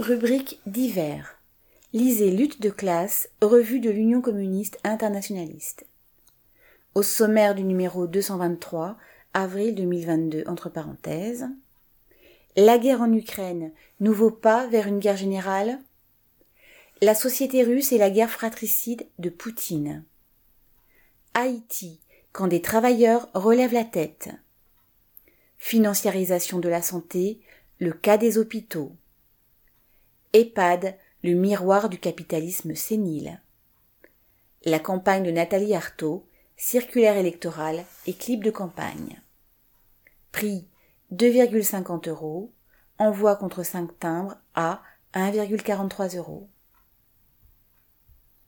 Rubrique divers. Lisez Lutte de classe, revue de l'Union communiste internationaliste. Au sommaire du numéro 223, avril 2022, entre parenthèses. La guerre en Ukraine, nouveau pas vers une guerre générale? La société russe et la guerre fratricide de Poutine. Haïti, quand des travailleurs relèvent la tête. Financiarisation de la santé, le cas des hôpitaux. EHPAD, le miroir du capitalisme sénile. La campagne de Nathalie Arthaud, circulaire électorale et clip de campagne. Prix 2,50 euros. Envoi contre 5 timbres à 1,43 euros.